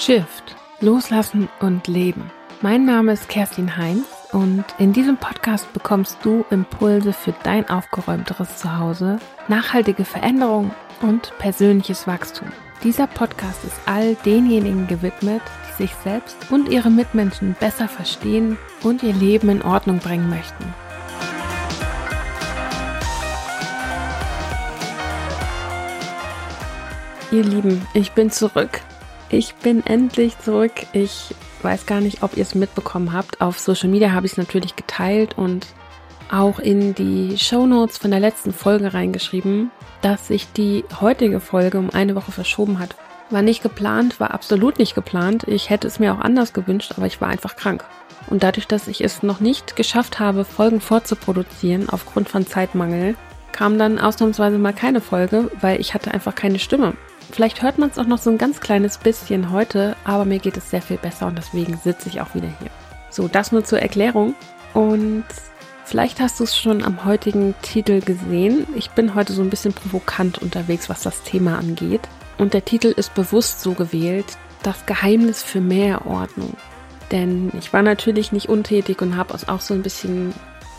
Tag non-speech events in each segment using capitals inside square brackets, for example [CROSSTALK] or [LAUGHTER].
Shift, Loslassen und Leben. Mein Name ist Kerstin Heinz und in diesem Podcast bekommst du Impulse für dein aufgeräumteres Zuhause, nachhaltige Veränderung und persönliches Wachstum. Dieser Podcast ist all denjenigen gewidmet, die sich selbst und ihre Mitmenschen besser verstehen und ihr Leben in Ordnung bringen möchten. Ihr Lieben, ich bin zurück. Ich bin endlich zurück. Ich weiß gar nicht, ob ihr es mitbekommen habt. Auf Social Media habe ich es natürlich geteilt und auch in die Show Notes von der letzten Folge reingeschrieben, dass sich die heutige Folge um eine Woche verschoben hat. War nicht geplant, war absolut nicht geplant. Ich hätte es mir auch anders gewünscht, aber ich war einfach krank. Und dadurch, dass ich es noch nicht geschafft habe, Folgen vorzuproduzieren aufgrund von Zeitmangel, kam dann ausnahmsweise mal keine Folge, weil ich hatte einfach keine Stimme. Vielleicht hört man es auch noch so ein ganz kleines bisschen heute, aber mir geht es sehr viel besser und deswegen sitze ich auch wieder hier. So, das nur zur Erklärung. Und vielleicht hast du es schon am heutigen Titel gesehen. Ich bin heute so ein bisschen provokant unterwegs, was das Thema angeht. Und der Titel ist bewusst so gewählt, das Geheimnis für mehr Ordnung. Denn ich war natürlich nicht untätig und habe auch so ein bisschen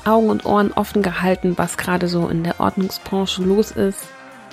Augen und Ohren offen gehalten, was gerade so in der Ordnungsbranche los ist.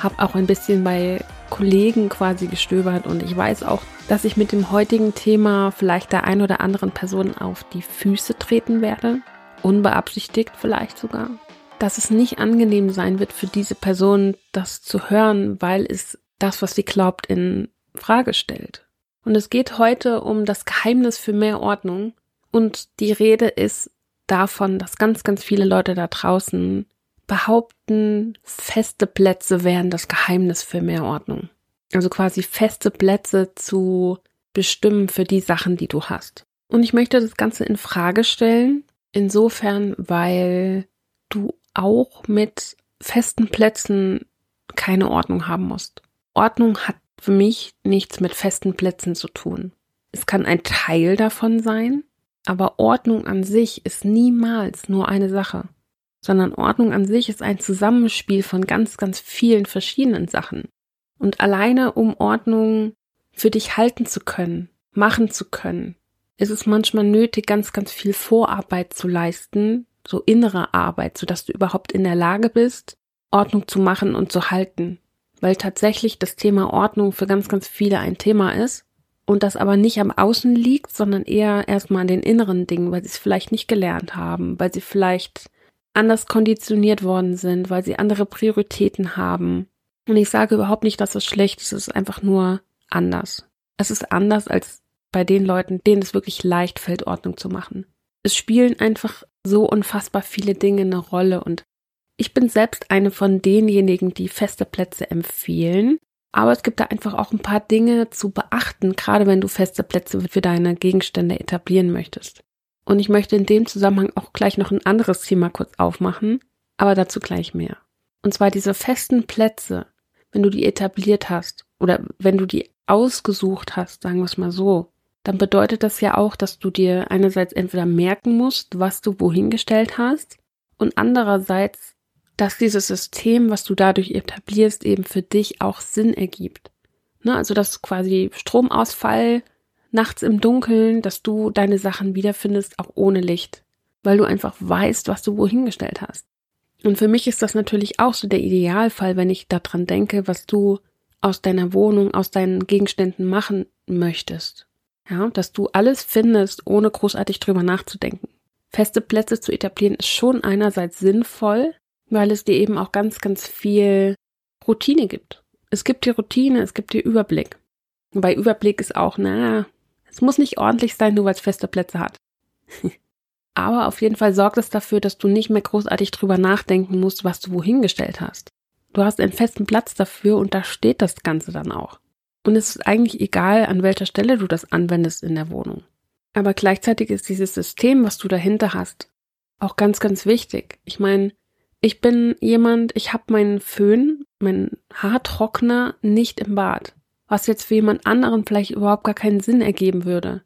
Habe auch ein bisschen bei Kollegen quasi gestöbert. Und ich weiß auch, dass ich mit dem heutigen Thema vielleicht der ein oder anderen Person auf die Füße treten werde, unbeabsichtigt vielleicht sogar, dass es nicht angenehm sein wird für diese Person, das zu hören, weil es das, was sie glaubt, in Frage stellt. Und es geht heute um das Geheimnis für mehr Ordnung. Und die Rede ist davon, dass ganz, ganz viele Leute da draußen behaupten, feste Plätze wären das Geheimnis für mehr Ordnung. Also quasi feste Plätze zu bestimmen für die Sachen, die du hast. Und ich möchte das Ganze in Frage stellen, insofern, weil du auch mit festen Plätzen keine Ordnung haben musst. Ordnung hat für mich nichts mit festen Plätzen zu tun. Es kann ein Teil davon sein, aber Ordnung an sich ist niemals nur eine Sache sondern Ordnung an sich ist ein Zusammenspiel von ganz, ganz vielen verschiedenen Sachen. Und alleine um Ordnung für dich halten zu können, machen zu können, ist es manchmal nötig, ganz, ganz viel Vorarbeit zu leisten, so innere Arbeit, sodass du überhaupt in der Lage bist, Ordnung zu machen und zu halten. Weil tatsächlich das Thema Ordnung für ganz, ganz viele ein Thema ist und das aber nicht am Außen liegt, sondern eher erstmal an den inneren Dingen, weil sie es vielleicht nicht gelernt haben, weil sie vielleicht anders konditioniert worden sind, weil sie andere Prioritäten haben. Und ich sage überhaupt nicht, dass es schlecht ist, es ist einfach nur anders. Es ist anders als bei den Leuten, denen es wirklich leicht fällt, Ordnung zu machen. Es spielen einfach so unfassbar viele Dinge eine Rolle und ich bin selbst eine von denjenigen, die feste Plätze empfehlen. Aber es gibt da einfach auch ein paar Dinge zu beachten, gerade wenn du feste Plätze für deine Gegenstände etablieren möchtest. Und ich möchte in dem Zusammenhang auch gleich noch ein anderes Thema kurz aufmachen, aber dazu gleich mehr. Und zwar diese festen Plätze, wenn du die etabliert hast oder wenn du die ausgesucht hast, sagen wir es mal so, dann bedeutet das ja auch, dass du dir einerseits entweder merken musst, was du wohin gestellt hast und andererseits, dass dieses System, was du dadurch etablierst, eben für dich auch Sinn ergibt. Ne, also dass quasi Stromausfall nachts im Dunkeln, dass du deine Sachen wiederfindest, auch ohne Licht, weil du einfach weißt, was du wohin gestellt hast. Und für mich ist das natürlich auch so der Idealfall, wenn ich daran denke, was du aus deiner Wohnung, aus deinen Gegenständen machen möchtest. Ja, dass du alles findest, ohne großartig drüber nachzudenken. Feste Plätze zu etablieren ist schon einerseits sinnvoll, weil es dir eben auch ganz, ganz viel Routine gibt. Es gibt dir Routine, es gibt dir Überblick. Bei Überblick ist auch, na, es muss nicht ordentlich sein, nur weil es feste Plätze hat. [LAUGHS] Aber auf jeden Fall sorgt es dafür, dass du nicht mehr großartig drüber nachdenken musst, was du wohin gestellt hast. Du hast einen festen Platz dafür und da steht das Ganze dann auch. Und es ist eigentlich egal, an welcher Stelle du das anwendest in der Wohnung. Aber gleichzeitig ist dieses System, was du dahinter hast, auch ganz, ganz wichtig. Ich meine, ich bin jemand, ich habe meinen Föhn, meinen Haartrockner nicht im Bad was jetzt für jemand anderen vielleicht überhaupt gar keinen Sinn ergeben würde.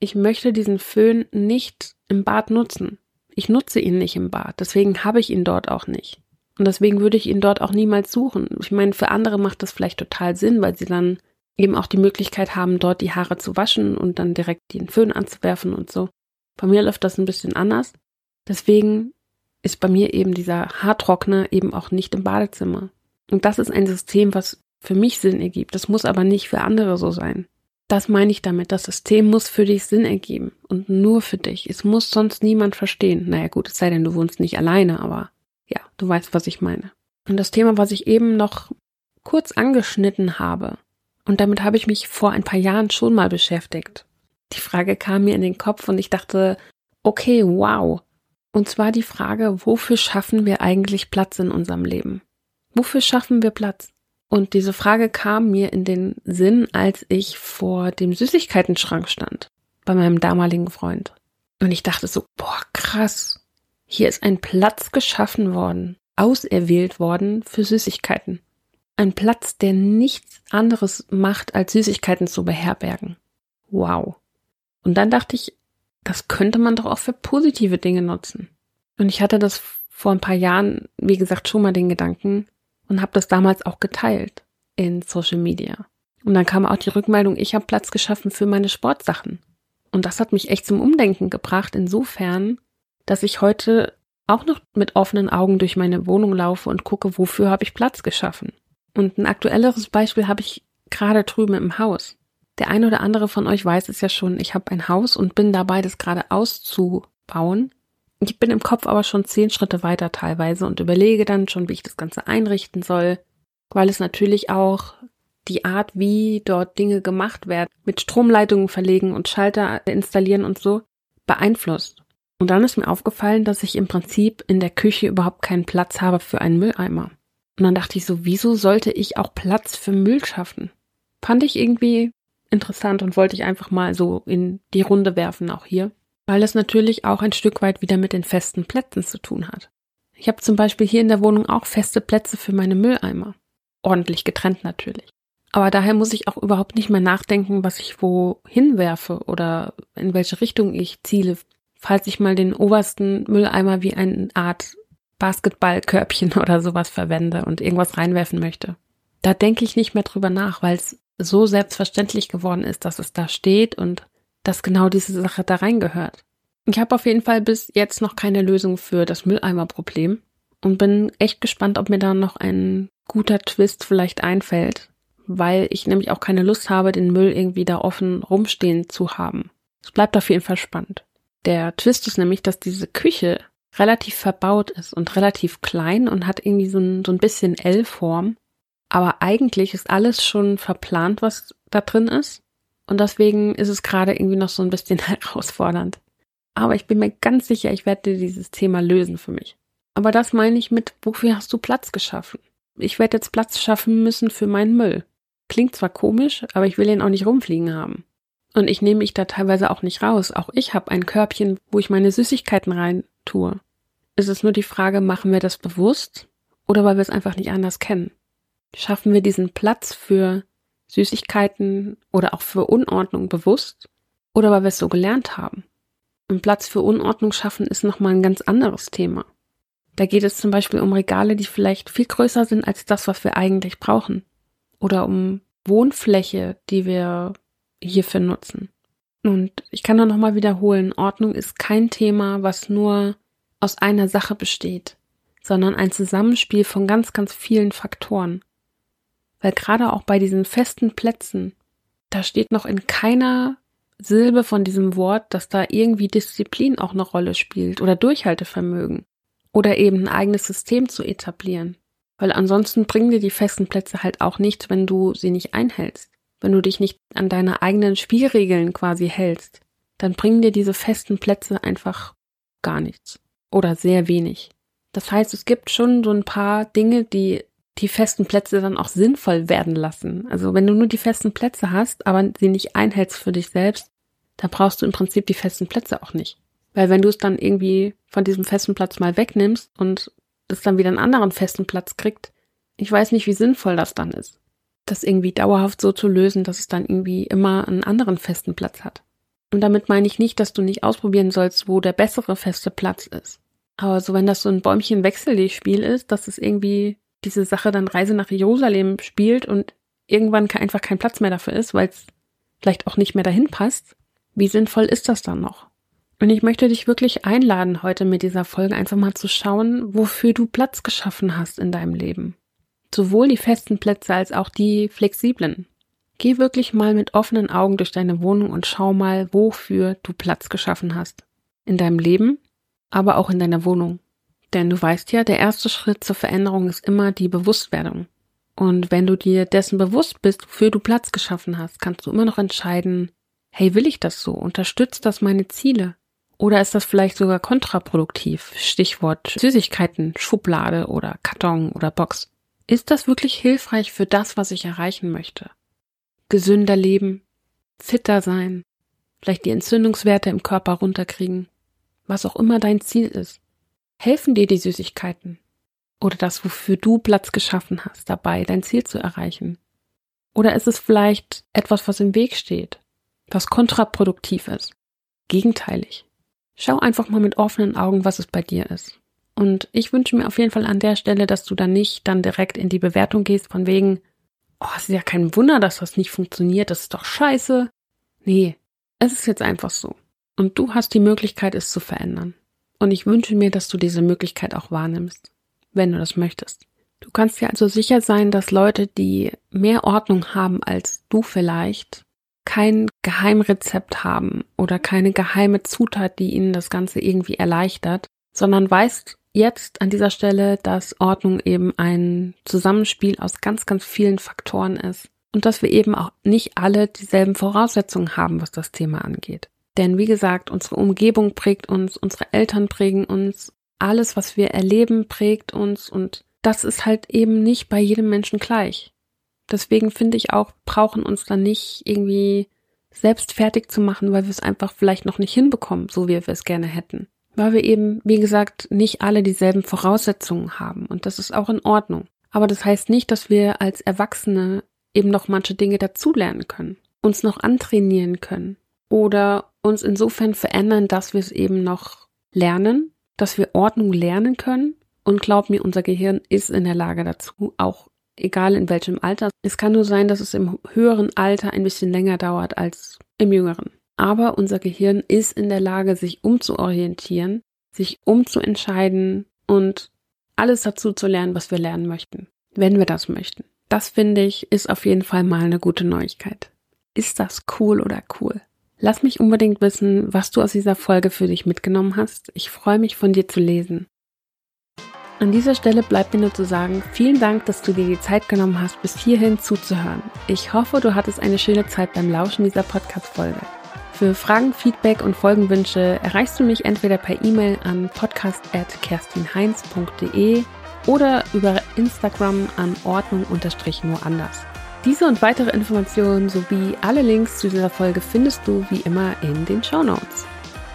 Ich möchte diesen Föhn nicht im Bad nutzen. Ich nutze ihn nicht im Bad, deswegen habe ich ihn dort auch nicht. Und deswegen würde ich ihn dort auch niemals suchen. Ich meine, für andere macht das vielleicht total Sinn, weil sie dann eben auch die Möglichkeit haben, dort die Haare zu waschen und dann direkt den Föhn anzuwerfen und so. Bei mir läuft das ein bisschen anders. Deswegen ist bei mir eben dieser Haartrockner eben auch nicht im Badezimmer. Und das ist ein System, was für mich Sinn ergibt. Das muss aber nicht für andere so sein. Das meine ich damit. Das System muss für dich Sinn ergeben und nur für dich. Es muss sonst niemand verstehen. Naja gut, es sei denn, du wohnst nicht alleine, aber ja, du weißt, was ich meine. Und das Thema, was ich eben noch kurz angeschnitten habe, und damit habe ich mich vor ein paar Jahren schon mal beschäftigt. Die Frage kam mir in den Kopf und ich dachte, okay, wow. Und zwar die Frage, wofür schaffen wir eigentlich Platz in unserem Leben? Wofür schaffen wir Platz? Und diese Frage kam mir in den Sinn, als ich vor dem Süßigkeitenschrank stand, bei meinem damaligen Freund. Und ich dachte so, boah, krass. Hier ist ein Platz geschaffen worden, auserwählt worden für Süßigkeiten. Ein Platz, der nichts anderes macht, als Süßigkeiten zu beherbergen. Wow. Und dann dachte ich, das könnte man doch auch für positive Dinge nutzen. Und ich hatte das vor ein paar Jahren, wie gesagt, schon mal den Gedanken und habe das damals auch geteilt in Social Media. Und dann kam auch die Rückmeldung, ich habe Platz geschaffen für meine Sportsachen. Und das hat mich echt zum Umdenken gebracht, insofern, dass ich heute auch noch mit offenen Augen durch meine Wohnung laufe und gucke, wofür habe ich Platz geschaffen. Und ein aktuelleres Beispiel habe ich gerade drüben im Haus. Der eine oder andere von euch weiß es ja schon, ich habe ein Haus und bin dabei, das gerade auszubauen. Ich bin im Kopf aber schon zehn Schritte weiter teilweise und überlege dann schon, wie ich das Ganze einrichten soll, weil es natürlich auch die Art, wie dort Dinge gemacht werden, mit Stromleitungen verlegen und Schalter installieren und so, beeinflusst. Und dann ist mir aufgefallen, dass ich im Prinzip in der Küche überhaupt keinen Platz habe für einen Mülleimer. Und dann dachte ich so, wieso sollte ich auch Platz für Müll schaffen? Fand ich irgendwie interessant und wollte ich einfach mal so in die Runde werfen, auch hier, weil es natürlich auch ein Stück weit wieder mit den festen Plätzen zu tun hat. Ich habe zum Beispiel hier in der Wohnung auch feste Plätze für meine Mülleimer. Ordentlich getrennt natürlich. Aber daher muss ich auch überhaupt nicht mehr nachdenken, was ich wo hinwerfe oder in welche Richtung ich ziele, falls ich mal den obersten Mülleimer wie eine Art Basketballkörbchen [LAUGHS] oder sowas verwende und irgendwas reinwerfen möchte. Da denke ich nicht mehr drüber nach, weil es so selbstverständlich geworden ist, dass es da steht und dass genau diese Sache da reingehört. Ich habe auf jeden Fall bis jetzt noch keine Lösung für das Mülleimerproblem und bin echt gespannt, ob mir da noch ein guter Twist vielleicht einfällt, weil ich nämlich auch keine Lust habe, den Müll irgendwie da offen rumstehen zu haben. Es bleibt auf jeden Fall spannend. Der Twist ist nämlich, dass diese Küche relativ verbaut ist und relativ klein und hat irgendwie so ein, so ein bisschen L-Form. Aber eigentlich ist alles schon verplant, was da drin ist. Und deswegen ist es gerade irgendwie noch so ein bisschen [LAUGHS] herausfordernd. Aber ich bin mir ganz sicher, ich werde dieses Thema lösen für mich. Aber das meine ich mit, wofür hast du Platz geschaffen? Ich werde jetzt Platz schaffen müssen für meinen Müll. Klingt zwar komisch, aber ich will ihn auch nicht rumfliegen haben. Und ich nehme mich da teilweise auch nicht raus. Auch ich habe ein Körbchen, wo ich meine Süßigkeiten rein tue. Es ist nur die Frage, machen wir das bewusst oder weil wir es einfach nicht anders kennen? Schaffen wir diesen Platz für Süßigkeiten oder auch für Unordnung bewusst oder weil wir es so gelernt haben? Ein Platz für Unordnung schaffen ist nochmal ein ganz anderes Thema. Da geht es zum Beispiel um Regale, die vielleicht viel größer sind als das, was wir eigentlich brauchen. Oder um Wohnfläche, die wir hierfür nutzen. Und ich kann da nochmal wiederholen, Ordnung ist kein Thema, was nur aus einer Sache besteht, sondern ein Zusammenspiel von ganz, ganz vielen Faktoren. Weil gerade auch bei diesen festen Plätzen, da steht noch in keiner Silbe von diesem Wort, dass da irgendwie Disziplin auch eine Rolle spielt oder Durchhaltevermögen oder eben ein eigenes System zu etablieren. Weil ansonsten bringen dir die festen Plätze halt auch nichts, wenn du sie nicht einhältst. Wenn du dich nicht an deine eigenen Spielregeln quasi hältst, dann bringen dir diese festen Plätze einfach gar nichts oder sehr wenig. Das heißt, es gibt schon so ein paar Dinge, die die festen Plätze dann auch sinnvoll werden lassen. Also wenn du nur die festen Plätze hast, aber sie nicht einhältst für dich selbst, dann brauchst du im Prinzip die festen Plätze auch nicht. Weil wenn du es dann irgendwie von diesem festen Platz mal wegnimmst und es dann wieder einen anderen festen Platz kriegt, ich weiß nicht, wie sinnvoll das dann ist. Das irgendwie dauerhaft so zu lösen, dass es dann irgendwie immer einen anderen festen Platz hat. Und damit meine ich nicht, dass du nicht ausprobieren sollst, wo der bessere feste Platz ist. Aber so, wenn das so ein Bäumchen-Wechsel-Spiel ist, dass es irgendwie diese Sache dann Reise nach Jerusalem spielt und irgendwann einfach kein Platz mehr dafür ist, weil es vielleicht auch nicht mehr dahin passt, wie sinnvoll ist das dann noch? Und ich möchte dich wirklich einladen, heute mit dieser Folge einfach mal zu schauen, wofür du Platz geschaffen hast in deinem Leben. Sowohl die festen Plätze als auch die flexiblen. Geh wirklich mal mit offenen Augen durch deine Wohnung und schau mal, wofür du Platz geschaffen hast. In deinem Leben, aber auch in deiner Wohnung. Denn du weißt ja, der erste Schritt zur Veränderung ist immer die Bewusstwerdung. Und wenn du dir dessen bewusst bist, wofür du Platz geschaffen hast, kannst du immer noch entscheiden, hey, will ich das so? Unterstützt das meine Ziele? Oder ist das vielleicht sogar kontraproduktiv? Stichwort Süßigkeiten, Schublade oder Karton oder Box. Ist das wirklich hilfreich für das, was ich erreichen möchte? Gesünder leben, fitter sein, vielleicht die Entzündungswerte im Körper runterkriegen, was auch immer dein Ziel ist. Helfen dir die Süßigkeiten oder das, wofür du Platz geschaffen hast, dabei dein Ziel zu erreichen? Oder ist es vielleicht etwas, was im Weg steht, was kontraproduktiv ist, gegenteilig? Schau einfach mal mit offenen Augen, was es bei dir ist. Und ich wünsche mir auf jeden Fall an der Stelle, dass du dann nicht dann direkt in die Bewertung gehst von wegen, oh, es ist ja kein Wunder, dass das nicht funktioniert, das ist doch scheiße. Nee, es ist jetzt einfach so. Und du hast die Möglichkeit, es zu verändern. Und ich wünsche mir, dass du diese Möglichkeit auch wahrnimmst, wenn du das möchtest. Du kannst dir also sicher sein, dass Leute, die mehr Ordnung haben als du vielleicht, kein Geheimrezept haben oder keine geheime Zutat, die ihnen das Ganze irgendwie erleichtert, sondern weißt jetzt an dieser Stelle, dass Ordnung eben ein Zusammenspiel aus ganz, ganz vielen Faktoren ist und dass wir eben auch nicht alle dieselben Voraussetzungen haben, was das Thema angeht. Denn wie gesagt, unsere Umgebung prägt uns, unsere Eltern prägen uns, alles, was wir erleben, prägt uns und das ist halt eben nicht bei jedem Menschen gleich. Deswegen finde ich auch, brauchen uns dann nicht irgendwie selbst fertig zu machen, weil wir es einfach vielleicht noch nicht hinbekommen, so wie wir es gerne hätten. Weil wir eben, wie gesagt, nicht alle dieselben Voraussetzungen haben und das ist auch in Ordnung. Aber das heißt nicht, dass wir als Erwachsene eben noch manche Dinge dazulernen können, uns noch antrainieren können oder uns insofern verändern, dass wir es eben noch lernen, dass wir Ordnung lernen können. Und glaub mir, unser Gehirn ist in der Lage dazu, auch egal in welchem Alter. Es kann nur sein, dass es im höheren Alter ein bisschen länger dauert als im jüngeren. Aber unser Gehirn ist in der Lage, sich umzuorientieren, sich umzuentscheiden und alles dazu zu lernen, was wir lernen möchten, wenn wir das möchten. Das finde ich, ist auf jeden Fall mal eine gute Neuigkeit. Ist das cool oder cool? Lass mich unbedingt wissen, was du aus dieser Folge für dich mitgenommen hast. Ich freue mich von dir zu lesen. An dieser Stelle bleibt mir nur zu sagen, vielen Dank, dass du dir die Zeit genommen hast, bis hierhin zuzuhören. Ich hoffe, du hattest eine schöne Zeit beim Lauschen dieser Podcast-Folge. Für Fragen, Feedback und Folgenwünsche erreichst du mich entweder per E-Mail an podcast.kerstinheinz.de oder über Instagram an Ordnung nur anders. Diese und weitere Informationen sowie alle Links zu dieser Folge findest du wie immer in den Show Notes.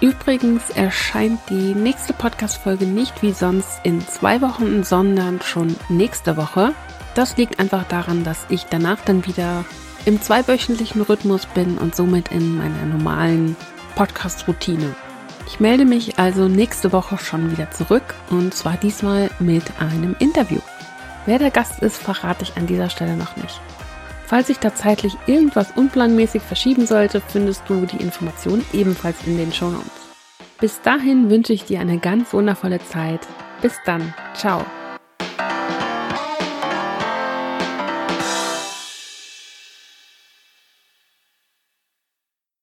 Übrigens erscheint die nächste Podcast-Folge nicht wie sonst in zwei Wochen, sondern schon nächste Woche. Das liegt einfach daran, dass ich danach dann wieder im zweiwöchentlichen Rhythmus bin und somit in meiner normalen Podcast-Routine. Ich melde mich also nächste Woche schon wieder zurück und zwar diesmal mit einem Interview. Wer der Gast ist, verrate ich an dieser Stelle noch nicht. Falls sich da zeitlich irgendwas unplanmäßig verschieben sollte, findest du die Informationen ebenfalls in den Shownotes. Bis dahin wünsche ich dir eine ganz wundervolle Zeit. Bis dann. Ciao.